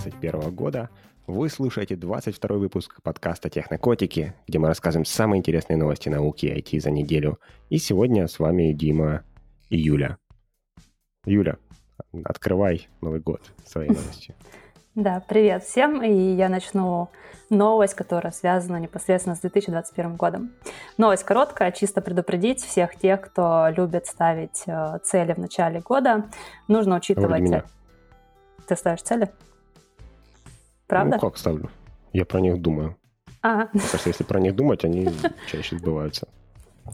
2021 года. Вы слушаете 22 выпуск подкаста «Технокотики», где мы рассказываем самые интересные новости науки и IT за неделю. И сегодня с вами Дима и Юля. Юля, открывай Новый год своей новостью. Да, привет всем, и я начну новость, которая связана непосредственно с 2021 годом. Новость короткая, чисто предупредить всех тех, кто любит ставить э, цели в начале года. Нужно учитывать... Ты ставишь цели? Правда? Ну, как ставлю? Я про них думаю. А. Мне кажется, если про них думать, они чаще сбываются.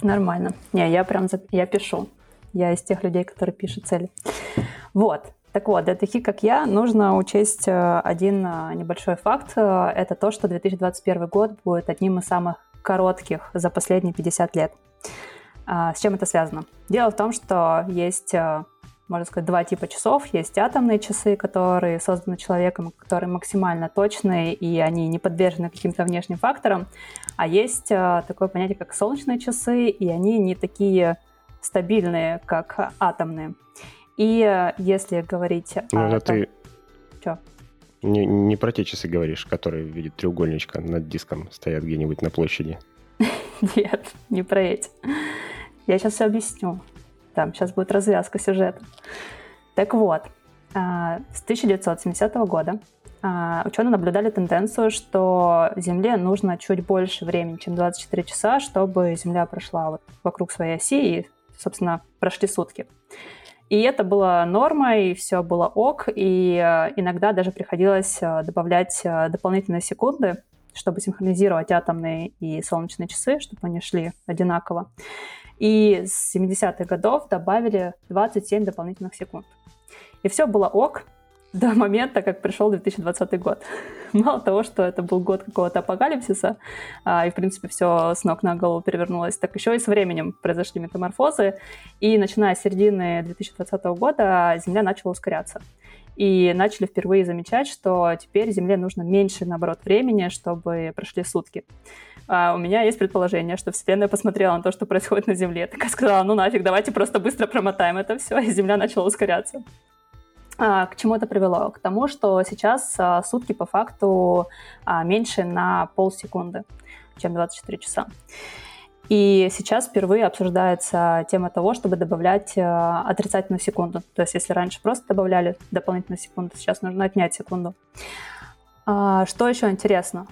Нормально. Не, я прям я пишу. Я из тех людей, которые пишут цели. Вот. Так вот, для таких, как я, нужно учесть э, один э, небольшой факт. Э, это то, что 2021 год будет одним из самых коротких за последние 50 лет. А, с чем это связано? Дело в том, что есть, можно сказать, два типа часов. Есть атомные часы, которые созданы человеком, которые максимально точные, и они не подвержены каким-то внешним факторам. А есть такое понятие, как солнечные часы, и они не такие стабильные, как атомные. И э, если говорить ну, о... Том... ты... Что? Не, не про те часы говоришь, которые в виде треугольничка над диском стоят где-нибудь на площади. Нет, не про эти. Я сейчас все объясню. Там сейчас будет развязка сюжета. Так вот, а, с 1970 года а, ученые наблюдали тенденцию, что Земле нужно чуть больше времени, чем 24 часа, чтобы Земля прошла вот вокруг своей оси и, собственно, прошли сутки. И это было нормой, все было ок, и э, иногда даже приходилось добавлять дополнительные секунды, чтобы синхронизировать атомные и солнечные часы, чтобы они шли одинаково. И с 70-х годов добавили 27 дополнительных секунд. И все было ок, до момента, как пришел 2020 год. Мало того, что это был год какого-то апокалипсиса, а, и, в принципе, все с ног на голову перевернулось, так еще и со временем произошли метаморфозы, и начиная с середины 2020 года Земля начала ускоряться. И начали впервые замечать, что теперь Земле нужно меньше, наоборот, времени, чтобы прошли сутки. А у меня есть предположение, что Вселенная посмотрела на то, что происходит на Земле, так и сказала, ну нафиг, давайте просто быстро промотаем это все, и Земля начала ускоряться. А, к чему это привело? К тому, что сейчас а, сутки по факту а, меньше на полсекунды, чем 24 часа. И сейчас впервые обсуждается тема того, чтобы добавлять отрицательную секунду. То есть если раньше просто добавляли дополнительную секунду, сейчас нужно отнять секунду. Что еще интересно?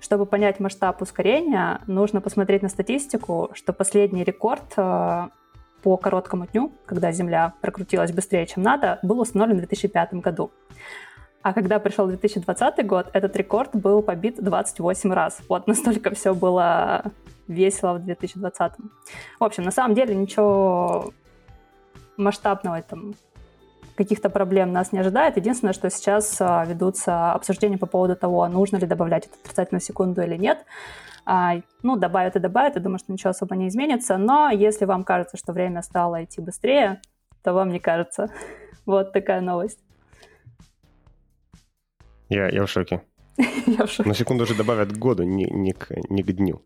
Чтобы понять масштаб ускорения, нужно посмотреть на статистику, что последний рекорд по короткому дню, когда Земля прокрутилась быстрее, чем надо, был установлен в 2005 году. А когда пришел 2020 год, этот рекорд был побит 28 раз. Вот настолько все было весело в 2020. В общем, на самом деле ничего масштабного там каких-то проблем нас не ожидает. Единственное, что сейчас а, ведутся обсуждения по поводу того, нужно ли добавлять эту отрицательную секунду или нет. А, ну, добавят и добавят, я думаю, что ничего особо не изменится, но если вам кажется, что время стало идти быстрее, то вам не кажется. Вот такая новость. Я, я в шоке. я в шоке. На секунду уже добавят к году, не, не, к, не к дню.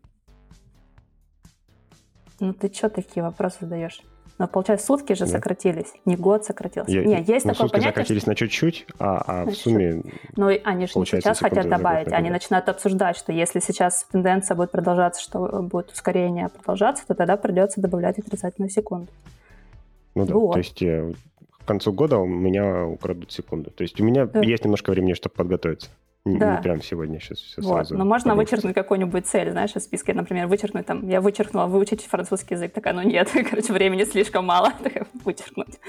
Ну ты что такие вопросы задаешь? Но, получается, сутки же да. сократились, не год сократился. Я, Нет, есть ну, такое сутки понятие, сократились что... на чуть-чуть, а, а в сумме... Ну, они же сейчас хотят добавить, они начинают обсуждать, что если сейчас тенденция будет продолжаться, что будет ускорение продолжаться, то тогда придется добавлять отрицательную секунду. Ну да, вот. то есть э, концу года у меня украдут секунду. То есть у меня да. есть немножко времени, чтобы подготовиться. Да. Не прям сегодня сейчас все вот. сразу. Но можно получится. вычеркнуть какую-нибудь цель, знаешь, из списка. Например, вычеркнуть там, я вычеркнула выучить французский язык. Такая, ну нет, короче, времени слишком мало. Такая, вычеркнуть.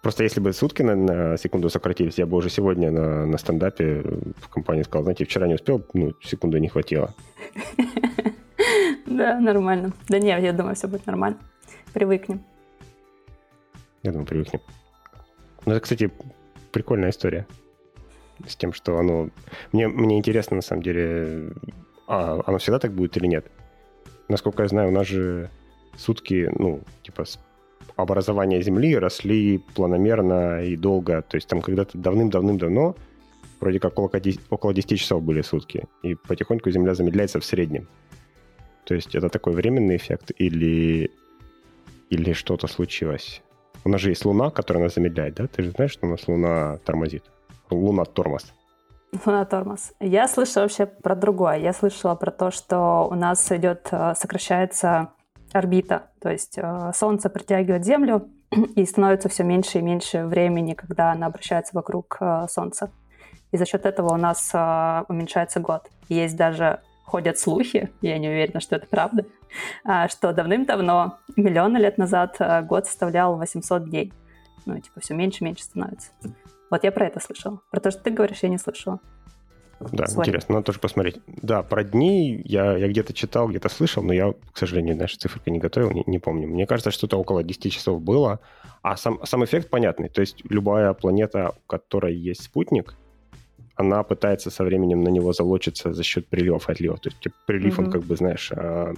Просто если бы сутки на, на секунду сократились, я бы уже сегодня на, на стендапе в компании сказал, знаете, вчера не успел, ну, секунды не хватило. Да, нормально. Да нет, я думаю, все будет нормально. Привыкнем. Я думаю, привыкнем. Ну, это, кстати, прикольная история с тем, что оно... Мне, мне интересно, на самом деле, а оно всегда так будет или нет? Насколько я знаю, у нас же сутки, ну, типа, образования Земли росли планомерно и долго. То есть там когда-то давным-давным-давно вроде как около 10, около 10 часов были сутки. И потихоньку Земля замедляется в среднем. То есть это такой временный эффект или, или что-то случилось? У нас же есть Луна, которая нас замедляет, да? Ты же знаешь, что у нас Луна тормозит? Луна тормоз. Луна тормоз. Я слышала вообще про другое. Я слышала про то, что у нас идет, э, сокращается орбита. То есть э, Солнце притягивает Землю, и становится все меньше и меньше времени, когда она обращается вокруг э, Солнца. И за счет этого у нас уменьшается год. Есть даже ходят слухи, я не уверена, что это правда, а, что давным-давно, миллионы лет назад, год составлял 800 дней. Ну, типа, все меньше и меньше становится. Вот я про это слышала. Про то, что ты говоришь, я не слышала. Да, Свой. интересно, надо тоже посмотреть. Да, про дни я, я где-то читал, где-то слышал, но я, к сожалению, знаешь, циферка не готовил, не, не помню. Мне кажется, что-то около 10 часов было. А сам, сам эффект понятный. То есть любая планета, у которой есть спутник, она пытается со временем на него залочиться за счет приливов и отливов. То есть типа, прилив, mm-hmm. он как бы, знаешь, а,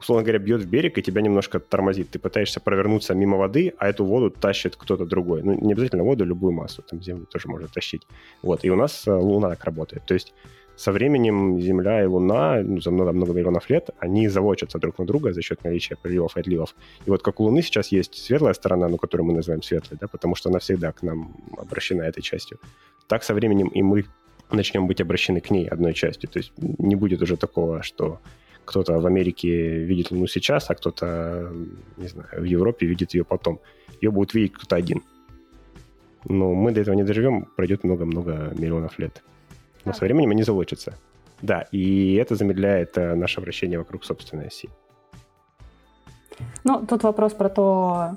условно говоря, бьет в берег и тебя немножко тормозит. Ты пытаешься провернуться мимо воды, а эту воду тащит кто-то другой. Ну, не обязательно воду, любую массу, там землю тоже можно тащить. Вот, и у нас э, Луна так работает. То есть со временем Земля и Луна, ну, за много-много миллионов лет, они заводятся друг на друга за счет наличия приливов и отливов. И вот как у Луны сейчас есть светлая сторона, ну, которую мы называем светлой, да, потому что она всегда к нам обращена этой частью, так со временем и мы начнем быть обращены к ней одной частью. То есть не будет уже такого, что кто-то в Америке видит Луну сейчас, а кто-то, не знаю, в Европе видит ее потом. Ее будет видеть кто-то один. Но мы до этого не доживем, пройдет много-много миллионов лет. Но со временем они залочатся. Да, и это замедляет э, наше вращение вокруг собственной оси. Ну, тут вопрос про то,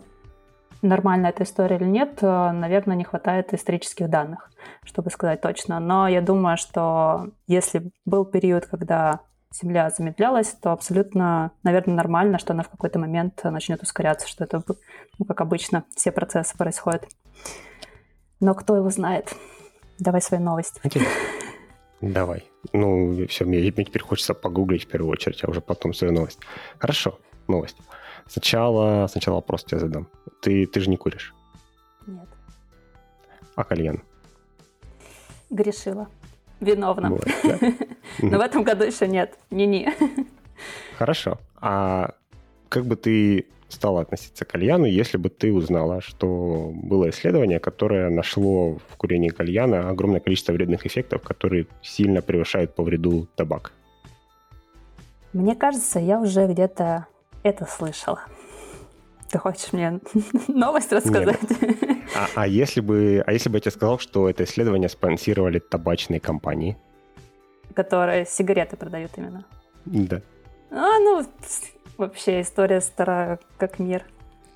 нормальная эта история или нет, э, наверное, не хватает исторических данных, чтобы сказать точно. Но я думаю, что если был период, когда Земля замедлялась, то абсолютно, наверное, нормально, что она в какой-то момент начнет ускоряться, что это, ну, как обычно, все процессы происходят. Но кто его знает? Давай свои новости. Давай. Ну, все, мне, мне теперь хочется погуглить в первую очередь, а уже потом свою новость. Хорошо, новость. Сначала, сначала вопрос тебе задам. Ты, ты же не куришь? Нет. А кальян? Грешила. Виновна. Вот, да? Но в этом году еще нет. Не-не. Хорошо. А как бы ты стала относиться к кальяну, если бы ты узнала, что было исследование, которое нашло в курении кальяна огромное количество вредных эффектов, которые сильно превышают по вреду табак? Мне кажется, я уже где-то это слышала. Ты хочешь мне новость рассказать? А, а, если бы, а если бы я тебе сказал, что это исследование спонсировали табачные компании? Которые сигареты продают именно? Да. А, ну, вообще история старая, как мир.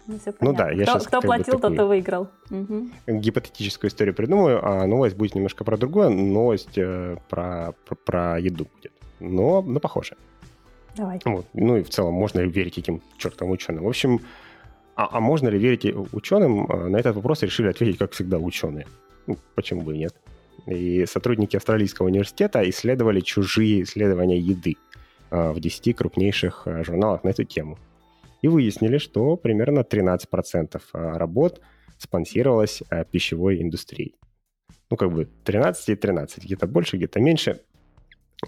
Ну, ну да, я кто, сейчас кто платил, тот и выиграл. Угу. Гипотетическую историю придумаю, а новость будет немножко про другое. Новость э, про, про, про еду будет. Но, но похоже. Давай. Вот. Ну и в целом, можно ли верить этим чертовым ученым. В общем, а, а можно ли верить ученым? А, на этот вопрос решили ответить, как всегда, ученые. Ну, почему бы и нет? И сотрудники Австралийского университета исследовали чужие исследования еды а, в 10 крупнейших а, журналах на эту тему. И выяснили, что примерно 13% работ спонсировалось пищевой индустрией. Ну, как бы 13 и 13, где-то больше, где-то меньше.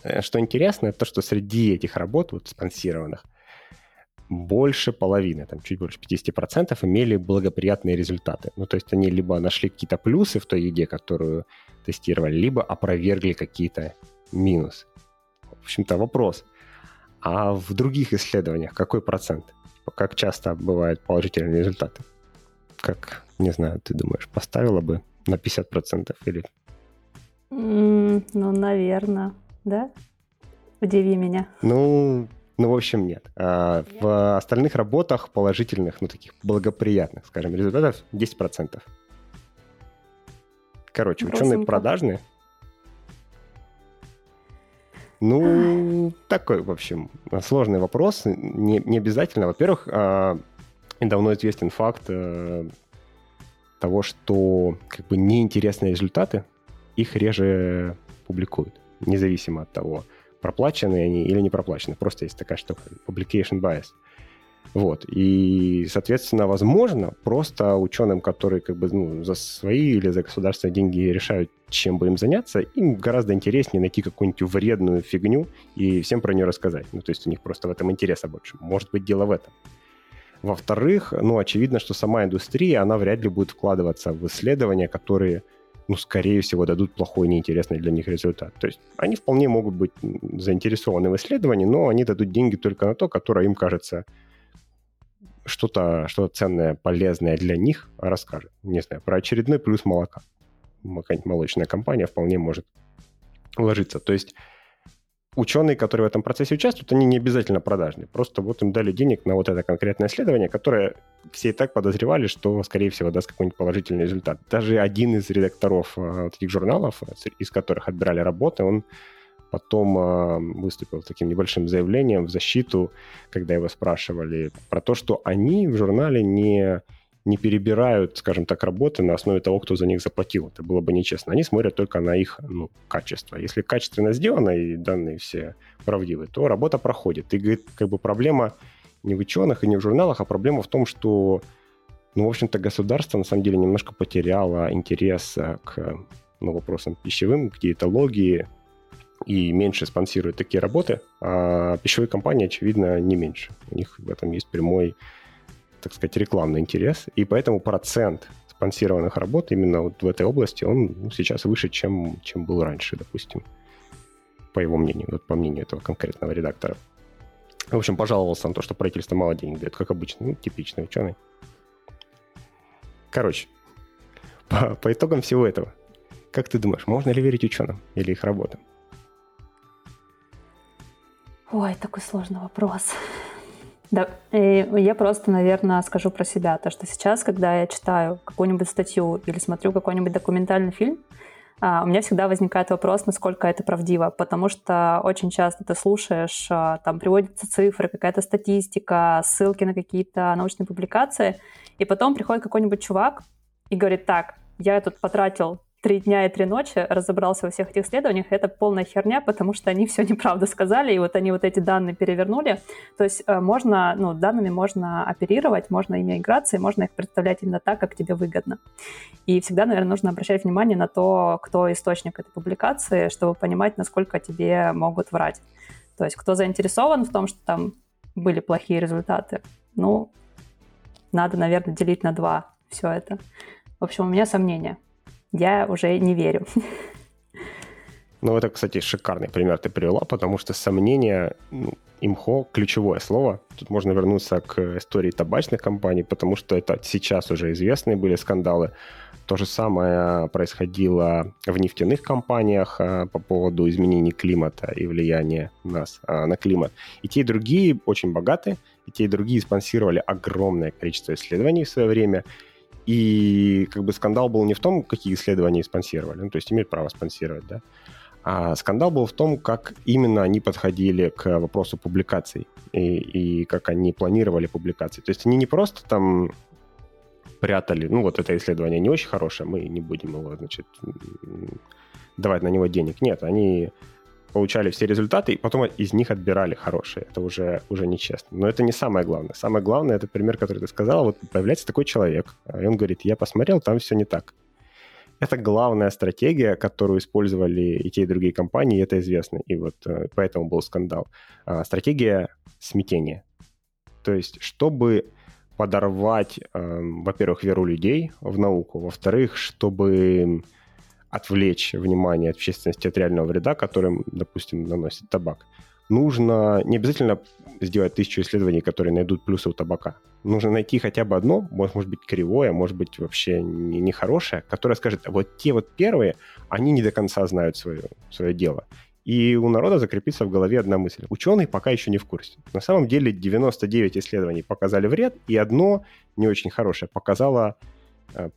Э, что интересно, это то, что среди этих работ, вот спонсированных, больше половины, там чуть больше 50% имели благоприятные результаты. Ну, то есть они либо нашли какие-то плюсы в той еде, которую тестировали, либо опровергли какие-то минусы. В общем-то, вопрос. А в других исследованиях какой процент? Как часто бывают положительные результаты? Как, не знаю, ты думаешь, поставила бы на 50% или... Mm, ну, наверное, да? Удиви меня. Ну, ну, в общем, нет. А, в остальных работах положительных, ну, таких благоприятных, скажем, результатов 10%. Короче, Бросим ученые продажные. Ну, такой, в общем, сложный вопрос. Не, не обязательно. Во-первых, а, давно известен факт а, того, что как бы неинтересные результаты, их реже публикуют, независимо от того, проплаченные они или не проплачены. Просто есть такая штука, publication bias. Вот. И, соответственно, возможно, просто ученым, которые как бы ну, за свои или за государственные деньги решают, чем бы им заняться, им гораздо интереснее найти какую-нибудь вредную фигню и всем про нее рассказать. Ну, то есть у них просто в этом интереса больше. Может быть, дело в этом. Во-вторых, ну, очевидно, что сама индустрия, она вряд ли будет вкладываться в исследования, которые ну, скорее всего, дадут плохой, неинтересный для них результат. То есть они вполне могут быть заинтересованы в исследовании, но они дадут деньги только на то, которое им кажется что-то что ценное, полезное для них расскажет. Не знаю, про очередной плюс молока. Какая-нибудь молочная компания вполне может ложиться. То есть ученые, которые в этом процессе участвуют, они не обязательно продажные. Просто вот им дали денег на вот это конкретное исследование, которое все и так подозревали, что, скорее всего, даст какой-нибудь положительный результат. Даже один из редакторов э, вот этих журналов, э, из которых отбирали работы, он потом э, выступил таким небольшим заявлением в защиту, когда его спрашивали про то, что они в журнале не не перебирают, скажем так, работы на основе того, кто за них заплатил. Это было бы нечестно. Они смотрят только на их ну, качество. Если качественно сделано и данные все правдивы, то работа проходит. И, как бы проблема не в ученых и не в журналах, а проблема в том, что, ну, в общем-то, государство на самом деле немножко потеряло интерес к ну, вопросам пищевым, к диетологии, и меньше спонсирует такие работы, а пищевые компании, очевидно, не меньше. У них в этом есть прямой так сказать, рекламный интерес, и поэтому процент спонсированных работ именно вот в этой области, он ну, сейчас выше, чем, чем был раньше, допустим, по его мнению, вот по мнению этого конкретного редактора. В общем, пожаловался на то, что правительство мало денег дает, как обычно, ну, типичный ученый. Короче, по, по итогам всего этого, как ты думаешь, можно ли верить ученым или их работам? Ой, такой сложный вопрос. Да, и я просто, наверное, скажу про себя, то, что сейчас, когда я читаю какую-нибудь статью или смотрю какой-нибудь документальный фильм, а, у меня всегда возникает вопрос, насколько это правдиво, потому что очень часто ты слушаешь, а, там приводятся цифры, какая-то статистика, ссылки на какие-то научные публикации, и потом приходит какой-нибудь чувак и говорит, так, я тут потратил три дня и три ночи разобрался во всех этих исследованиях, это полная херня, потому что они все неправду сказали, и вот они вот эти данные перевернули. То есть э, можно, ну, данными можно оперировать, можно ими играться, и можно их представлять именно так, как тебе выгодно. И всегда, наверное, нужно обращать внимание на то, кто источник этой публикации, чтобы понимать, насколько тебе могут врать. То есть кто заинтересован в том, что там были плохие результаты, ну, надо, наверное, делить на два все это. В общем, у меня сомнения я уже не верю. Ну, это, кстати, шикарный пример ты привела, потому что сомнение, ну, имхо – ключевое слово. Тут можно вернуться к истории табачных компаний, потому что это сейчас уже известные были скандалы. То же самое происходило в нефтяных компаниях а, по поводу изменений климата и влияния нас а, на климат. И те, и другие очень богаты, и те, и другие спонсировали огромное количество исследований в свое время – и как бы скандал был не в том, какие исследования спонсировали, ну, то есть имеют право спонсировать, да, а скандал был в том, как именно они подходили к вопросу публикаций и, и как они планировали публикации. То есть они не просто там прятали, ну вот это исследование не очень хорошее, мы не будем его, значит, давать на него денег. Нет, они получали все результаты, и потом из них отбирали хорошие. Это уже, уже нечестно. Но это не самое главное. Самое главное, это пример, который ты сказала. Вот появляется такой человек, и он говорит, я посмотрел, там все не так. Это главная стратегия, которую использовали и те, и другие компании, и это известно. И вот э, поэтому был скандал. А, стратегия смятения. То есть, чтобы подорвать, эм, во-первых, веру людей в науку, во-вторых, чтобы отвлечь внимание общественности от реального вреда, которым, допустим, наносит табак, нужно не обязательно сделать тысячу исследований, которые найдут плюсы у табака. Нужно найти хотя бы одно, может быть, кривое, может быть, вообще нехорошее, которое скажет, вот те вот первые, они не до конца знают свое, свое дело. И у народа закрепится в голове одна мысль. Ученые пока еще не в курсе. На самом деле 99 исследований показали вред, и одно не очень хорошее показало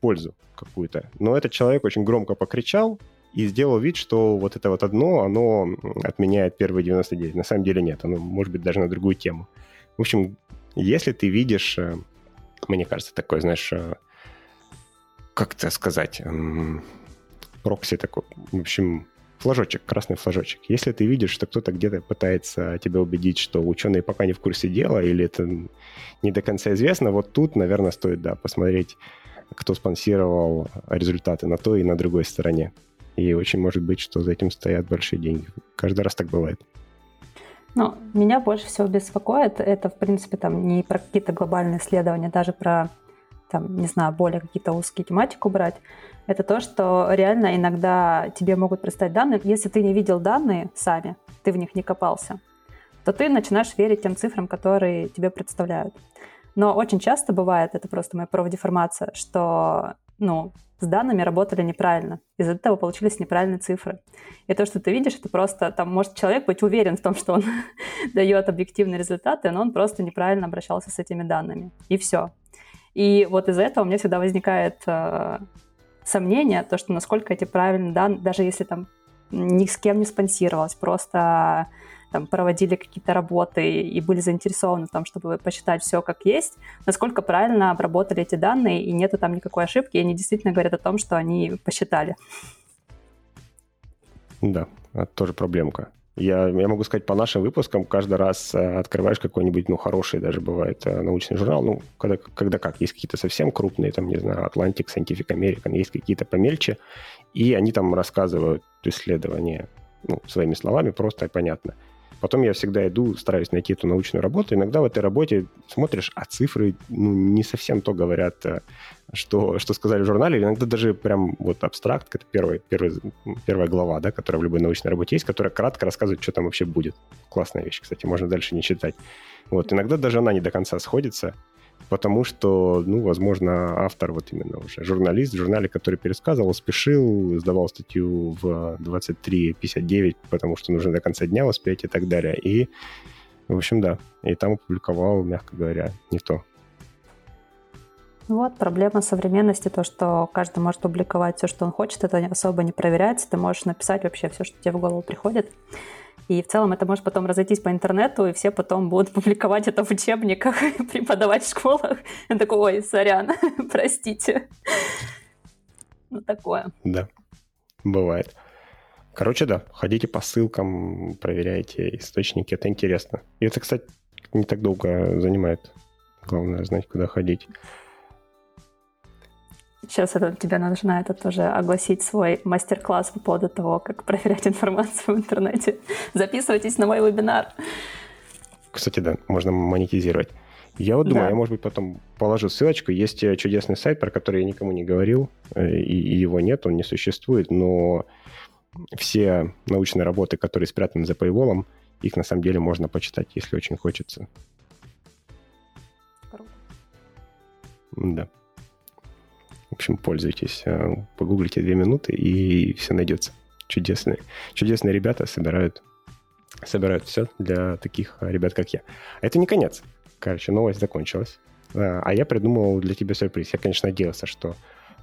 пользу какую-то. Но этот человек очень громко покричал и сделал вид, что вот это вот одно, оно отменяет первые 99. На самом деле нет, оно может быть даже на другую тему. В общем, если ты видишь, э, мне кажется, такой, знаешь, э, как это сказать, прокси такой, в общем, флажочек, красный флажочек. Если ты видишь, что кто-то где-то пытается тебя убедить, что ученые пока не в курсе дела, или это не до конца известно, вот тут, наверное, стоит, да, посмотреть кто спонсировал результаты на той и на другой стороне. И очень может быть, что за этим стоят большие деньги. Каждый раз так бывает. Ну, меня больше всего беспокоит, это, в принципе, там не про какие-то глобальные исследования, даже про там, не знаю, более какие-то узкие тематику брать, это то, что реально иногда тебе могут представить данные. Если ты не видел данные сами, ты в них не копался, то ты начинаешь верить тем цифрам, которые тебе представляют. Но очень часто бывает, это просто моя профдеформация, что ну, с данными работали неправильно. Из-за этого получились неправильные цифры. И то, что ты видишь, это просто, там, может человек быть уверен в том, что он дает объективные результаты, но он просто неправильно обращался с этими данными. И все. И вот из-за этого у меня всегда возникает э, сомнение, то, что насколько эти правильные данные, даже если там ни с кем не спонсировалось, просто там, проводили какие-то работы и были заинтересованы в том, чтобы посчитать все как есть, насколько правильно обработали эти данные, и нету там никакой ошибки, и они действительно говорят о том, что они посчитали. Да, это тоже проблемка. Я, я могу сказать, по нашим выпускам каждый раз э, открываешь какой-нибудь, ну, хороший даже бывает э, научный журнал, ну, когда, когда как, есть какие-то совсем крупные, там, не знаю, Atlantic, Scientific American, есть какие-то помельче, и они там рассказывают исследования, ну, своими словами, просто и понятно. Потом я всегда иду, стараюсь найти эту научную работу. Иногда в этой работе смотришь, а цифры ну, не совсем то говорят, э, что, что сказали в журнале. Иногда даже прям вот абстракт, это первый, первый, первая глава, да, которая в любой научной работе есть, которая кратко рассказывает, что там вообще будет. Классная вещь, кстати, можно дальше не читать. Вот, иногда даже она не до конца сходится потому что, ну, возможно, автор, вот именно уже журналист в журнале, который пересказывал, спешил, сдавал статью в 23.59, потому что нужно до конца дня успеть и так далее. И, в общем, да, и там опубликовал, мягко говоря, не то. Вот проблема современности, то, что каждый может публиковать все, что он хочет, это особо не проверяется, ты можешь написать вообще все, что тебе в голову приходит. И в целом это может потом разойтись по интернету, и все потом будут публиковать это в учебниках, преподавать в школах. Я такой, ой, сорян, простите. Ну, такое. Да, бывает. Короче, да, ходите по ссылкам, проверяйте источники, это интересно. И это, кстати, не так долго занимает. Главное знать, куда ходить. Сейчас это, тебе нужно это тоже огласить свой мастер-класс по поводу того, как проверять информацию в интернете. Записывайтесь на мой вебинар. Кстати, да, можно монетизировать. Я вот думаю, да. я, может быть, потом положу ссылочку. Есть э, чудесный сайт, про который я никому не говорил, э, и, и его нет, он не существует, но все научные работы, которые спрятаны за paywall, их на самом деле можно почитать, если очень хочется. Круто. Да. В общем, пользуйтесь. Э, погуглите две минуты, и все найдется. Чудесные. Чудесные ребята собирают, собирают все для таких ребят, как я. Это не конец. Короче, новость закончилась. Э, а я придумал для тебя сюрприз. Я, конечно, надеялся, что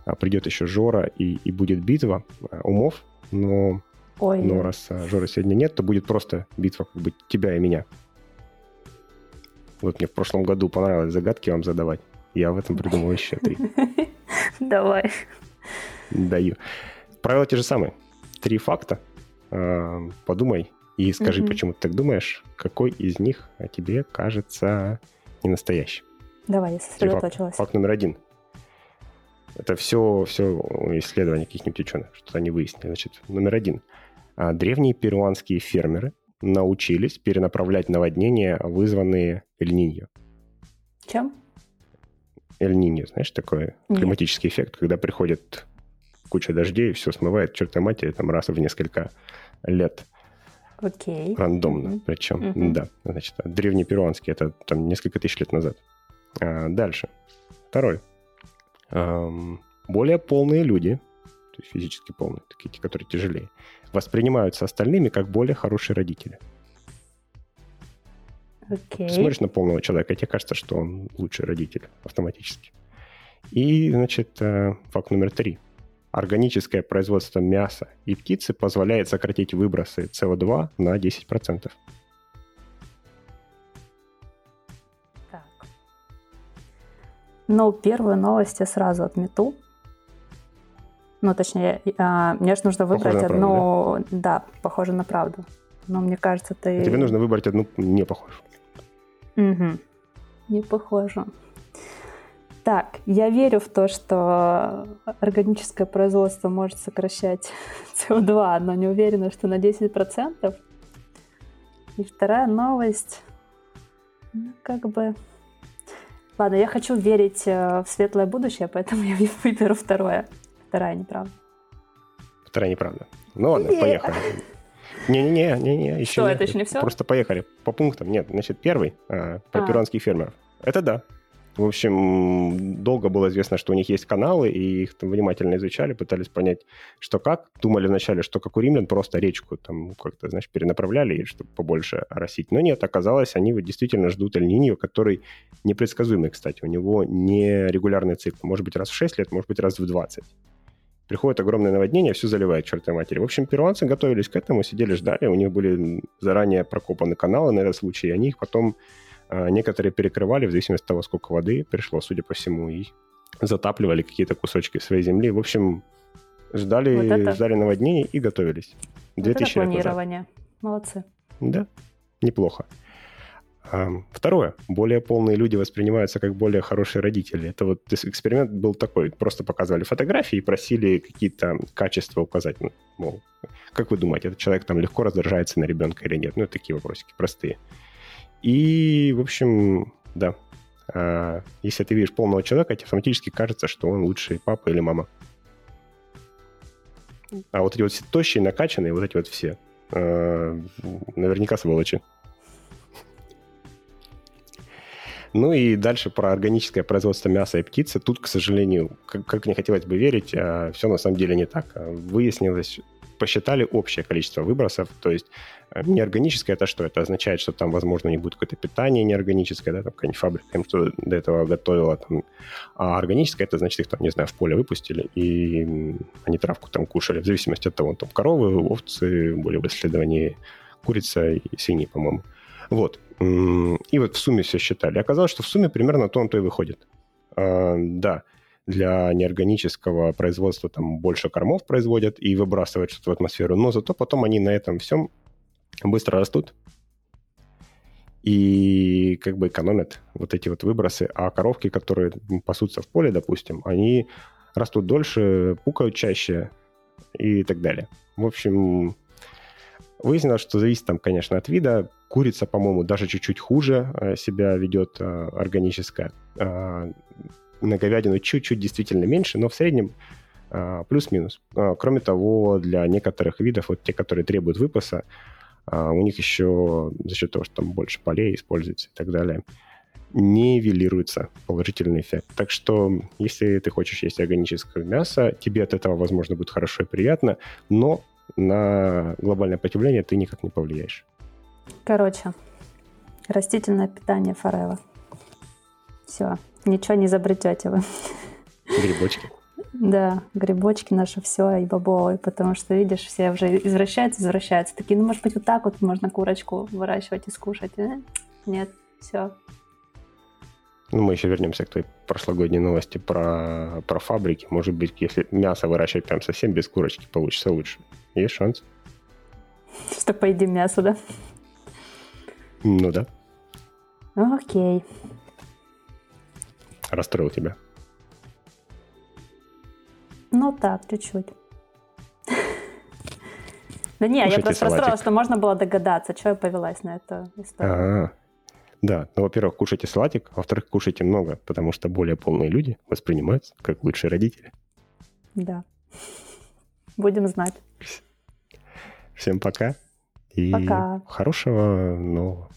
э, придет еще Жора и, и будет битва умов, но, Ой. но раз Жора сегодня нет, то будет просто битва как бы тебя и меня. Вот мне в прошлом году понравилось загадки вам задавать. Я в этом придумал еще три. Давай. Даю. Правила те же самые. Три факта. А, подумай и скажи, почему ты так думаешь, какой из них тебе кажется не настоящим. Давай, я сосредоточилась. Факт, факт номер один. Это все, все исследования каких-нибудь ученых, что они выяснили. Значит, номер один. А, древние перуанские фермеры научились перенаправлять наводнения, вызванные эль Чем? Эль-Ниньо, знаешь, такой Нет. климатический эффект, когда приходит куча дождей, все смывает, черта матери, там раз в несколько лет. Окей. Рандомно mm-hmm. причем, mm-hmm. да. Значит, древнеперуанский, это там несколько тысяч лет назад. А, дальше. Второй. Эм, более полные люди, то есть физически полные, такие, которые тяжелее, воспринимаются остальными как более хорошие родители. Okay. Ты смотришь на полного человека, и тебе кажется, что он лучший родитель автоматически. И, значит, э, факт номер три. Органическое производство мяса и птицы позволяет сократить выбросы СО2 на 10%. Так. Ну, первую новость я сразу отмету. Ну, точнее, а, мне же нужно выбрать похоже одну... Правду, да? да, похоже на правду. Но мне кажется, ты... Тебе нужно выбрать одну не похожую. Угу. Не похоже. Так, я верю в то, что органическое производство может сокращать СО2, но не уверена, что на 10%. И вторая новость, ну, как бы... Ладно, я хочу верить э, в светлое будущее, поэтому я выберу второе. Вторая неправда. Вторая неправда. Ну ладно, поехали. Не-не-не, не-не, еще Что, это еще не все? Просто поехали по пунктам. Нет, значит, первый, а, про а. перуанских фермеров. Это да. В общем, долго было известно, что у них есть каналы, и их там внимательно изучали, пытались понять, что как. Думали вначале, что как у римлян, просто речку там как-то, знаешь, перенаправляли, чтобы побольше оросить. Но нет, оказалось, они вот действительно ждут эль который непредсказуемый, кстати. У него не регулярный цикл. Может быть, раз в 6 лет, может быть, раз в 20 приходит огромное наводнение, все заливает чертой матери. В общем, перуанцы готовились к этому, сидели, ждали, у них были заранее прокопаны каналы на этот случай, и они их потом а, некоторые перекрывали в зависимости от того, сколько воды пришло, судя по всему, и затапливали какие-то кусочки своей земли. В общем, ждали, вот это... ждали наводнений и готовились. Вот 2000 это планирование. Назад. Молодцы. Да, неплохо. Второе. Более полные люди воспринимаются как более хорошие родители. Это вот эксперимент был такой. Просто показывали фотографии и просили какие-то качества указать. Ну, мол, как вы думаете, этот человек там легко раздражается на ребенка или нет? Ну, такие вопросики простые. И, в общем, да. А, если ты видишь полного человека, тебе автоматически кажется, что он лучший папа или мама. А вот эти вот все тощие, накачанные, вот эти вот все, а, наверняка сволочи. Ну и дальше про органическое производство мяса и птицы. Тут, к сожалению, как, как мне хотелось бы верить, а, все на самом деле не так. Выяснилось, посчитали общее количество выбросов, то есть э, неорганическое это что? Это означает, что там, возможно, не будет какое-то питание неорганическое, да, там какая-нибудь фабрика им что до этого готовила, там. а органическое это значит, их там, не знаю, в поле выпустили, и они травку там кушали, в зависимости от того, там коровы, овцы, были в исследовании курица и свиньи, по-моему. Вот. И вот в сумме все считали. Оказалось, что в сумме примерно то он то и выходит. А, да, для неорганического производства там больше кормов производят и выбрасывают что-то в атмосферу, но зато потом они на этом всем быстро растут и как бы экономят вот эти вот выбросы. А коровки, которые пасутся в поле, допустим, они растут дольше, пукают чаще и так далее. В общем, Выяснилось, что зависит там, конечно, от вида. Курица, по-моему, даже чуть-чуть хуже э, себя ведет э, органическая. А, на говядину чуть-чуть действительно меньше, но в среднем плюс-минус. Кроме того, для некоторых видов, вот те, которые требуют выпаса, у них еще за счет того, что там больше полей используется и так далее, нивелируется положительный эффект. Так что, если ты хочешь есть органическое мясо, тебе от этого, возможно, будет хорошо и приятно, но на глобальное потепление ты никак не повлияешь. Короче, растительное питание Форева. Все, ничего не изобретете вы. Грибочки. Да, грибочки наше все и бобовые, потому что, видишь, все уже извращаются, извращаются. Такие, ну, может быть, вот так вот можно курочку выращивать и скушать. Э? Нет, все, ну, мы еще вернемся к той прошлогодней новости про, про фабрики. Может быть, если мясо выращивать прям совсем без курочки, получится лучше. Есть шанс. Что поедим мясо, да? Ну да. Окей. Расстроил тебя. Ну так, чуть-чуть. Да не, я просто расстроилась, что можно было догадаться, что я повелась на эту историю. Да, ну, во-первых, кушайте салатик, а во-вторых, кушайте много, потому что более полные люди воспринимаются как лучшие родители. Да. Будем знать. Всем пока. И пока. хорошего нового